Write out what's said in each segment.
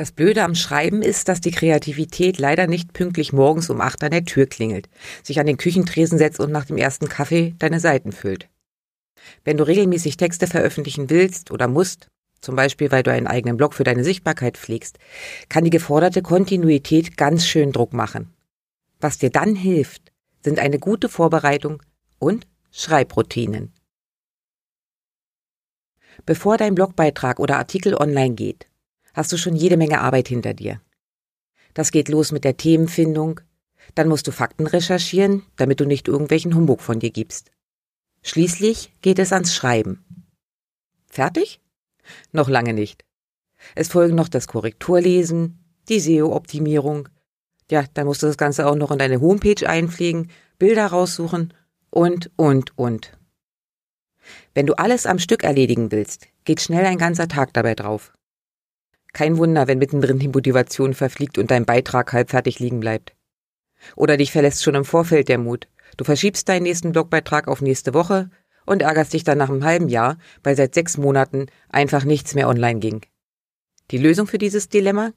Das Blöde am Schreiben ist, dass die Kreativität leider nicht pünktlich morgens um acht an der Tür klingelt, sich an den Küchentresen setzt und nach dem ersten Kaffee deine Seiten füllt. Wenn du regelmäßig Texte veröffentlichen willst oder musst, zum Beispiel weil du einen eigenen Blog für deine Sichtbarkeit pflegst, kann die geforderte Kontinuität ganz schön Druck machen. Was dir dann hilft, sind eine gute Vorbereitung und Schreibroutinen. Bevor dein Blogbeitrag oder Artikel online geht, hast du schon jede Menge Arbeit hinter dir. Das geht los mit der Themenfindung, dann musst du Fakten recherchieren, damit du nicht irgendwelchen Humbug von dir gibst. Schließlich geht es ans Schreiben. Fertig? Noch lange nicht. Es folgen noch das Korrekturlesen, die SEO-Optimierung. Ja, dann musst du das Ganze auch noch in deine Homepage einpflegen, Bilder raussuchen und, und, und. Wenn du alles am Stück erledigen willst, geht schnell ein ganzer Tag dabei drauf. Kein Wunder, wenn mittendrin die Motivation verfliegt und dein Beitrag halb fertig liegen bleibt. Oder dich verlässt schon im Vorfeld der Mut. Du verschiebst deinen nächsten Blogbeitrag auf nächste Woche und ärgerst dich dann nach einem halben Jahr, weil seit sechs Monaten einfach nichts mehr online ging. Die Lösung für dieses Dilemma?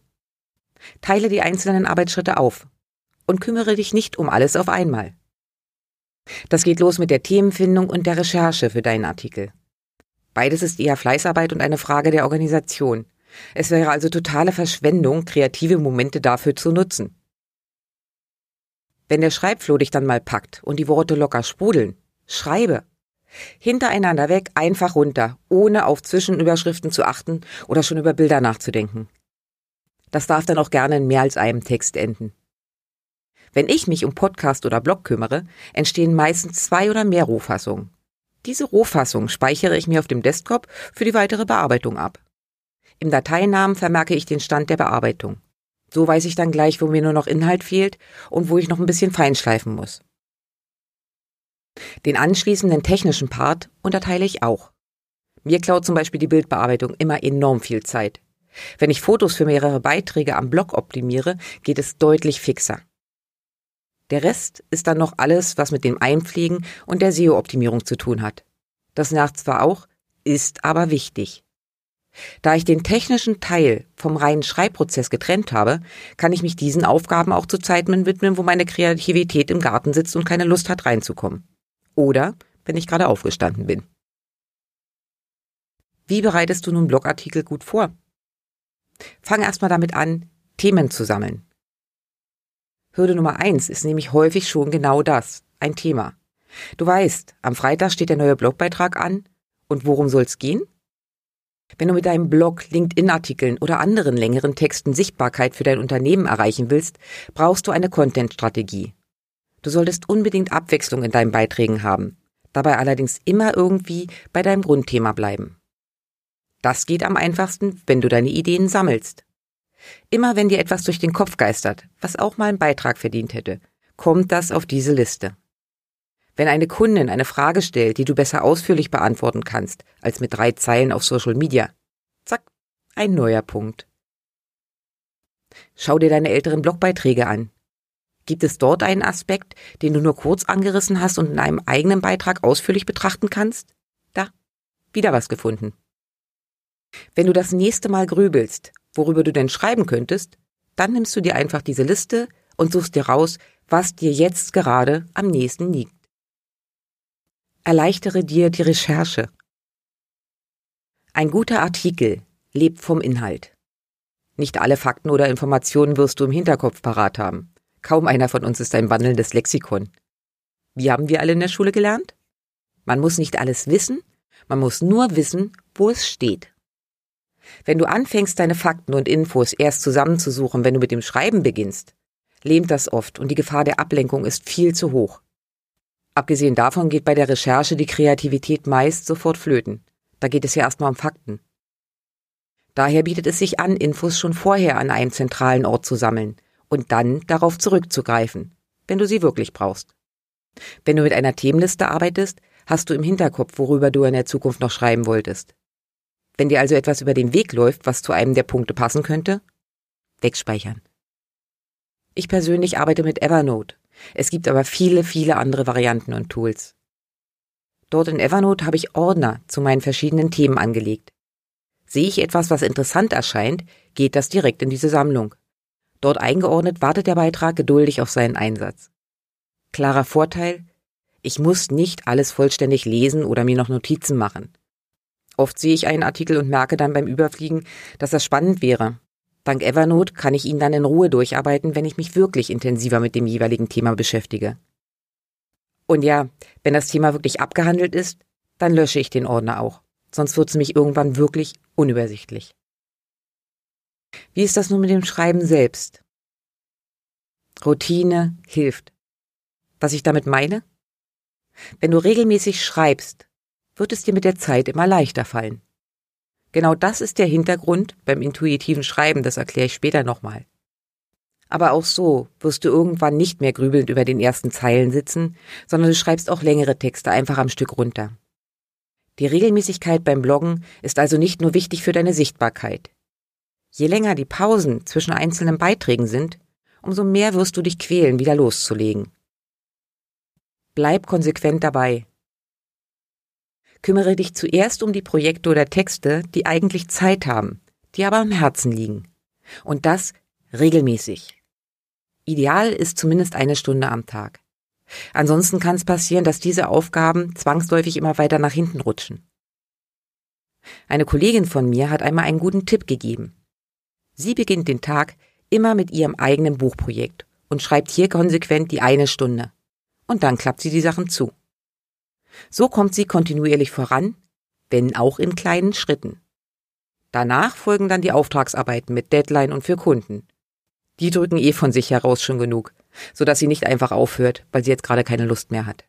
Teile die einzelnen Arbeitsschritte auf und kümmere dich nicht um alles auf einmal. Das geht los mit der Themenfindung und der Recherche für deinen Artikel. Beides ist eher Fleißarbeit und eine Frage der Organisation. Es wäre also totale Verschwendung, kreative Momente dafür zu nutzen. Wenn der Schreibfloh dich dann mal packt und die Worte locker sprudeln, schreibe. Hintereinander weg, einfach runter, ohne auf Zwischenüberschriften zu achten oder schon über Bilder nachzudenken. Das darf dann auch gerne in mehr als einem Text enden. Wenn ich mich um Podcast oder Blog kümmere, entstehen meistens zwei oder mehr Rohfassungen. Diese Rohfassung speichere ich mir auf dem Desktop für die weitere Bearbeitung ab. Im Dateinamen vermerke ich den Stand der Bearbeitung. So weiß ich dann gleich, wo mir nur noch Inhalt fehlt und wo ich noch ein bisschen feinschleifen muss. Den anschließenden technischen Part unterteile ich auch. Mir klaut zum Beispiel die Bildbearbeitung immer enorm viel Zeit. Wenn ich Fotos für mehrere Beiträge am Blog optimiere, geht es deutlich fixer. Der Rest ist dann noch alles, was mit dem Einpflegen und der SEO-Optimierung zu tun hat. Das nervt zwar auch, ist aber wichtig. Da ich den technischen Teil vom reinen Schreibprozess getrennt habe, kann ich mich diesen Aufgaben auch zu Zeiten widmen, wo meine Kreativität im Garten sitzt und keine Lust hat reinzukommen. Oder wenn ich gerade aufgestanden bin. Wie bereitest du nun Blogartikel gut vor? Fang erstmal damit an, Themen zu sammeln. Hürde Nummer eins ist nämlich häufig schon genau das, ein Thema. Du weißt, am Freitag steht der neue Blogbeitrag an. Und worum soll's gehen? Wenn du mit deinem Blog, LinkedIn-Artikeln oder anderen längeren Texten Sichtbarkeit für dein Unternehmen erreichen willst, brauchst du eine Content-Strategie. Du solltest unbedingt Abwechslung in deinen Beiträgen haben, dabei allerdings immer irgendwie bei deinem Grundthema bleiben. Das geht am einfachsten, wenn du deine Ideen sammelst. Immer wenn dir etwas durch den Kopf geistert, was auch mal einen Beitrag verdient hätte, kommt das auf diese Liste. Wenn eine Kundin eine Frage stellt, die du besser ausführlich beantworten kannst, als mit drei Zeilen auf Social Media, zack, ein neuer Punkt. Schau dir deine älteren Blogbeiträge an. Gibt es dort einen Aspekt, den du nur kurz angerissen hast und in einem eigenen Beitrag ausführlich betrachten kannst? Da, wieder was gefunden. Wenn du das nächste Mal grübelst, worüber du denn schreiben könntest, dann nimmst du dir einfach diese Liste und suchst dir raus, was dir jetzt gerade am nächsten liegt erleichtere dir die Recherche. Ein guter Artikel lebt vom Inhalt. Nicht alle Fakten oder Informationen wirst du im Hinterkopf parat haben. Kaum einer von uns ist ein wandelndes Lexikon. Wie haben wir alle in der Schule gelernt? Man muss nicht alles wissen, man muss nur wissen, wo es steht. Wenn du anfängst, deine Fakten und Infos erst zusammenzusuchen, wenn du mit dem Schreiben beginnst, lähmt das oft und die Gefahr der Ablenkung ist viel zu hoch. Abgesehen davon geht bei der Recherche die Kreativität meist sofort flöten. Da geht es ja erstmal um Fakten. Daher bietet es sich an, Infos schon vorher an einem zentralen Ort zu sammeln und dann darauf zurückzugreifen, wenn du sie wirklich brauchst. Wenn du mit einer Themenliste arbeitest, hast du im Hinterkopf, worüber du in der Zukunft noch schreiben wolltest. Wenn dir also etwas über den Weg läuft, was zu einem der Punkte passen könnte, wegspeichern. Ich persönlich arbeite mit Evernote. Es gibt aber viele, viele andere Varianten und Tools. Dort in Evernote habe ich Ordner zu meinen verschiedenen Themen angelegt. Sehe ich etwas, was interessant erscheint, geht das direkt in diese Sammlung. Dort eingeordnet wartet der Beitrag geduldig auf seinen Einsatz. Klarer Vorteil, ich muss nicht alles vollständig lesen oder mir noch Notizen machen. Oft sehe ich einen Artikel und merke dann beim Überfliegen, dass das spannend wäre. Dank Evernote kann ich ihn dann in Ruhe durcharbeiten, wenn ich mich wirklich intensiver mit dem jeweiligen Thema beschäftige. Und ja, wenn das Thema wirklich abgehandelt ist, dann lösche ich den Ordner auch. Sonst wird es mich irgendwann wirklich unübersichtlich. Wie ist das nun mit dem Schreiben selbst? Routine hilft. Was ich damit meine? Wenn du regelmäßig schreibst, wird es dir mit der Zeit immer leichter fallen. Genau das ist der Hintergrund beim intuitiven Schreiben, das erkläre ich später nochmal. Aber auch so wirst du irgendwann nicht mehr grübelnd über den ersten Zeilen sitzen, sondern du schreibst auch längere Texte einfach am Stück runter. Die Regelmäßigkeit beim Bloggen ist also nicht nur wichtig für deine Sichtbarkeit. Je länger die Pausen zwischen einzelnen Beiträgen sind, umso mehr wirst du dich quälen, wieder loszulegen. Bleib konsequent dabei. Kümmere dich zuerst um die Projekte oder Texte, die eigentlich Zeit haben, die aber am Herzen liegen. Und das regelmäßig. Ideal ist zumindest eine Stunde am Tag. Ansonsten kann es passieren, dass diese Aufgaben zwangsläufig immer weiter nach hinten rutschen. Eine Kollegin von mir hat einmal einen guten Tipp gegeben. Sie beginnt den Tag immer mit ihrem eigenen Buchprojekt und schreibt hier konsequent die eine Stunde. Und dann klappt sie die Sachen zu. So kommt sie kontinuierlich voran, wenn auch in kleinen Schritten. Danach folgen dann die Auftragsarbeiten mit Deadline und für Kunden. Die drücken eh von sich heraus schon genug, so dass sie nicht einfach aufhört, weil sie jetzt gerade keine Lust mehr hat.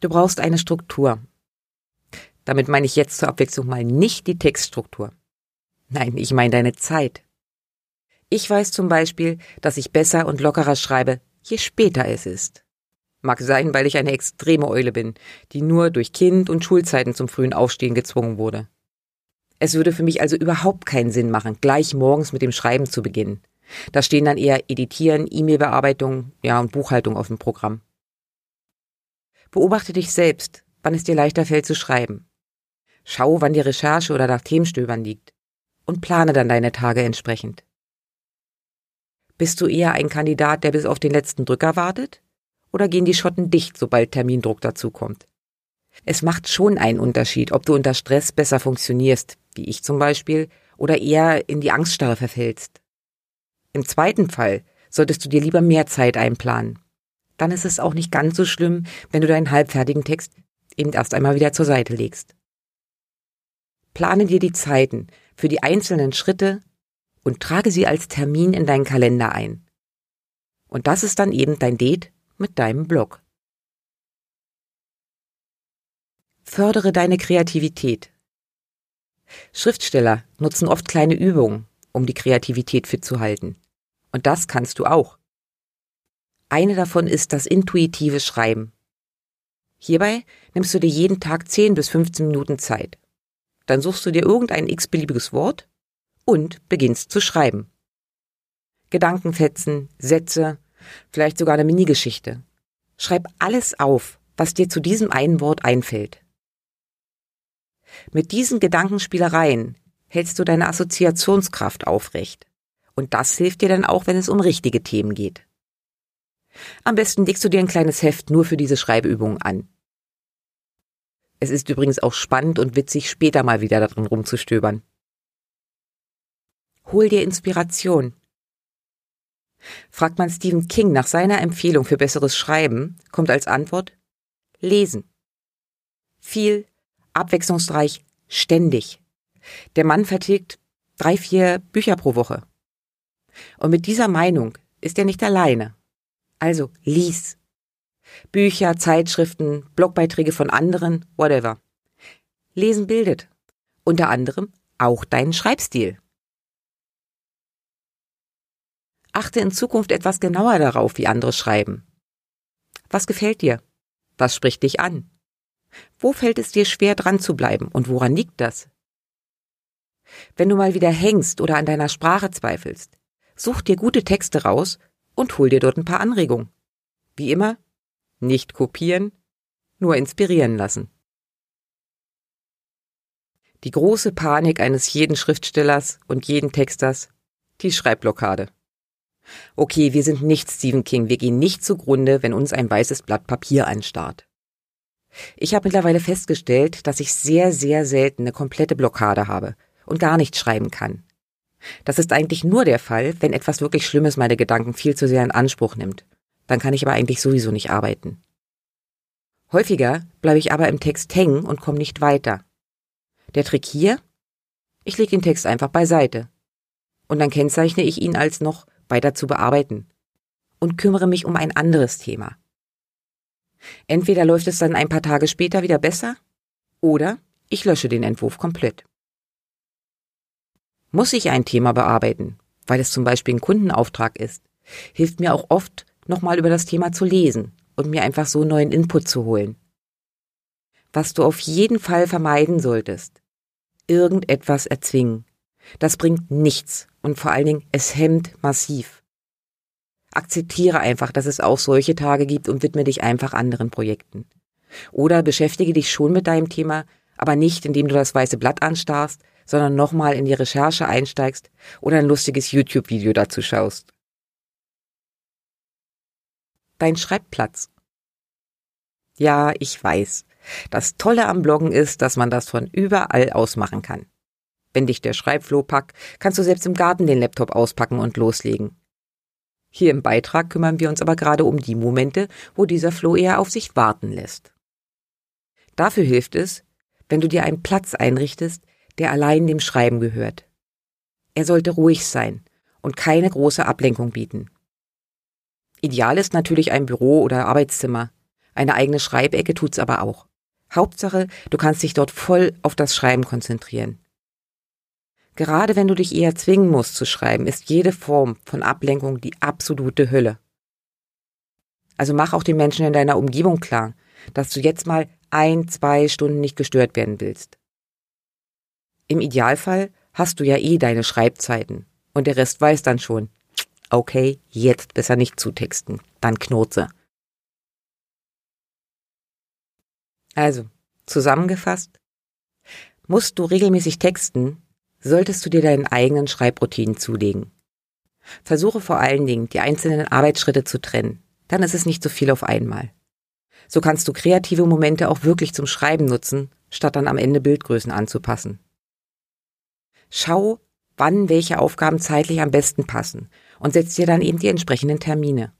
Du brauchst eine Struktur. Damit meine ich jetzt zur Abwechslung mal nicht die Textstruktur. Nein, ich meine deine Zeit. Ich weiß zum Beispiel, dass ich besser und lockerer schreibe, je später es ist. Mag sein, weil ich eine extreme Eule bin, die nur durch Kind und Schulzeiten zum frühen Aufstehen gezwungen wurde. Es würde für mich also überhaupt keinen Sinn machen, gleich morgens mit dem Schreiben zu beginnen. Da stehen dann eher Editieren, E-Mail-Bearbeitung, ja und Buchhaltung auf dem Programm. Beobachte dich selbst, wann es dir leichter fällt zu schreiben. Schau, wann die Recherche oder nach Themenstöbern liegt und plane dann deine Tage entsprechend. Bist du eher ein Kandidat, der bis auf den letzten Drücker wartet? Oder gehen die Schotten dicht, sobald Termindruck dazukommt? Es macht schon einen Unterschied, ob du unter Stress besser funktionierst, wie ich zum Beispiel, oder eher in die Angststarre verfällst. Im zweiten Fall solltest du dir lieber mehr Zeit einplanen. Dann ist es auch nicht ganz so schlimm, wenn du deinen halbfertigen Text eben erst einmal wieder zur Seite legst. Plane dir die Zeiten für die einzelnen Schritte und trage sie als Termin in deinen Kalender ein. Und das ist dann eben dein Date mit deinem Blog. Fördere deine Kreativität. Schriftsteller nutzen oft kleine Übungen, um die Kreativität fit zu halten. Und das kannst du auch. Eine davon ist das intuitive Schreiben. Hierbei nimmst du dir jeden Tag 10 bis 15 Minuten Zeit. Dann suchst du dir irgendein x-beliebiges Wort und beginnst zu schreiben. Gedankenfetzen, Sätze, vielleicht sogar eine Minigeschichte. Schreib alles auf, was dir zu diesem einen Wort einfällt. Mit diesen Gedankenspielereien hältst du deine Assoziationskraft aufrecht. Und das hilft dir dann auch, wenn es um richtige Themen geht. Am besten legst du dir ein kleines Heft nur für diese Schreibübungen an. Es ist übrigens auch spannend und witzig, später mal wieder darin rumzustöbern. Hol dir Inspiration. Fragt man Stephen King nach seiner Empfehlung für besseres Schreiben, kommt als Antwort Lesen. Viel, abwechslungsreich, ständig. Der Mann vertilgt drei, vier Bücher pro Woche. Und mit dieser Meinung ist er nicht alleine. Also lies. Bücher, Zeitschriften, Blogbeiträge von anderen, whatever. Lesen bildet. Unter anderem auch deinen Schreibstil. Achte in Zukunft etwas genauer darauf, wie andere schreiben. Was gefällt dir? Was spricht dich an? Wo fällt es dir schwer dran zu bleiben und woran liegt das? Wenn du mal wieder hängst oder an deiner Sprache zweifelst, such dir gute Texte raus und hol dir dort ein paar Anregungen. Wie immer, nicht kopieren, nur inspirieren lassen. Die große Panik eines jeden Schriftstellers und jeden Texters, die Schreibblockade. Okay, wir sind nicht Stephen King, wir gehen nicht zugrunde, wenn uns ein weißes Blatt Papier anstarrt. Ich habe mittlerweile festgestellt, dass ich sehr, sehr selten eine komplette Blockade habe und gar nicht schreiben kann. Das ist eigentlich nur der Fall, wenn etwas wirklich Schlimmes meine Gedanken viel zu sehr in Anspruch nimmt. Dann kann ich aber eigentlich sowieso nicht arbeiten. Häufiger bleibe ich aber im Text hängen und komme nicht weiter. Der Trick hier? Ich lege den Text einfach beiseite. Und dann kennzeichne ich ihn als noch weiter zu bearbeiten. Und kümmere mich um ein anderes Thema. Entweder läuft es dann ein paar Tage später wieder besser, oder ich lösche den Entwurf komplett. Muss ich ein Thema bearbeiten, weil es zum Beispiel ein Kundenauftrag ist, hilft mir auch oft, nochmal über das Thema zu lesen und mir einfach so neuen Input zu holen. Was du auf jeden Fall vermeiden solltest, irgendetwas erzwingen. Das bringt nichts und vor allen Dingen, es hemmt massiv. Akzeptiere einfach, dass es auch solche Tage gibt und widme dich einfach anderen Projekten. Oder beschäftige dich schon mit deinem Thema, aber nicht, indem du das weiße Blatt anstarrst, sondern nochmal in die Recherche einsteigst oder ein lustiges YouTube-Video dazu schaust. Dein Schreibplatz. Ja, ich weiß. Das Tolle am Bloggen ist, dass man das von überall aus machen kann. Wenn dich der Schreibfloh packt, kannst du selbst im Garten den Laptop auspacken und loslegen. Hier im Beitrag kümmern wir uns aber gerade um die Momente, wo dieser Floh eher auf sich warten lässt. Dafür hilft es, wenn du dir einen Platz einrichtest, der allein dem Schreiben gehört. Er sollte ruhig sein und keine große Ablenkung bieten. Ideal ist natürlich ein Büro oder Arbeitszimmer. Eine eigene Schreibecke tut's aber auch. Hauptsache, du kannst dich dort voll auf das Schreiben konzentrieren. Gerade wenn du dich eher zwingen musst zu schreiben, ist jede Form von Ablenkung die absolute Hölle. Also mach auch den Menschen in deiner Umgebung klar, dass du jetzt mal ein, zwei Stunden nicht gestört werden willst. Im Idealfall hast du ja eh deine Schreibzeiten und der Rest weiß dann schon. Okay, jetzt besser nicht zutexten, dann knurze. Also, zusammengefasst, musst du regelmäßig texten, solltest du dir deinen eigenen Schreibroutinen zulegen. Versuche vor allen Dingen, die einzelnen Arbeitsschritte zu trennen. Dann ist es nicht so viel auf einmal. So kannst du kreative Momente auch wirklich zum Schreiben nutzen, statt dann am Ende Bildgrößen anzupassen. Schau, wann welche Aufgaben zeitlich am besten passen und setz dir dann eben die entsprechenden Termine.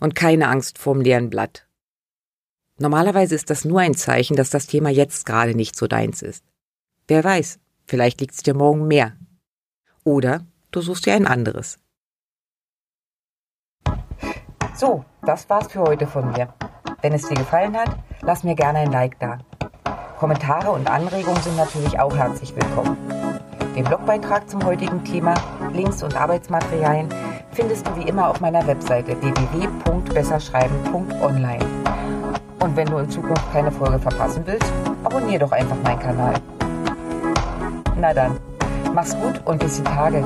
Und keine Angst vorm leeren Blatt. Normalerweise ist das nur ein Zeichen, dass das Thema jetzt gerade nicht so deins ist. Wer weiß, Vielleicht liegt es dir morgen mehr. Oder du suchst dir ein anderes. So, das war's für heute von mir. Wenn es dir gefallen hat, lass mir gerne ein Like da. Kommentare und Anregungen sind natürlich auch herzlich willkommen. Den Blogbeitrag zum heutigen Thema, Links und Arbeitsmaterialien findest du wie immer auf meiner Webseite www.besserschreiben.online. Und wenn du in Zukunft keine Folge verpassen willst, abonniere doch einfach meinen Kanal. Na dann, mach's gut und bis die Tage.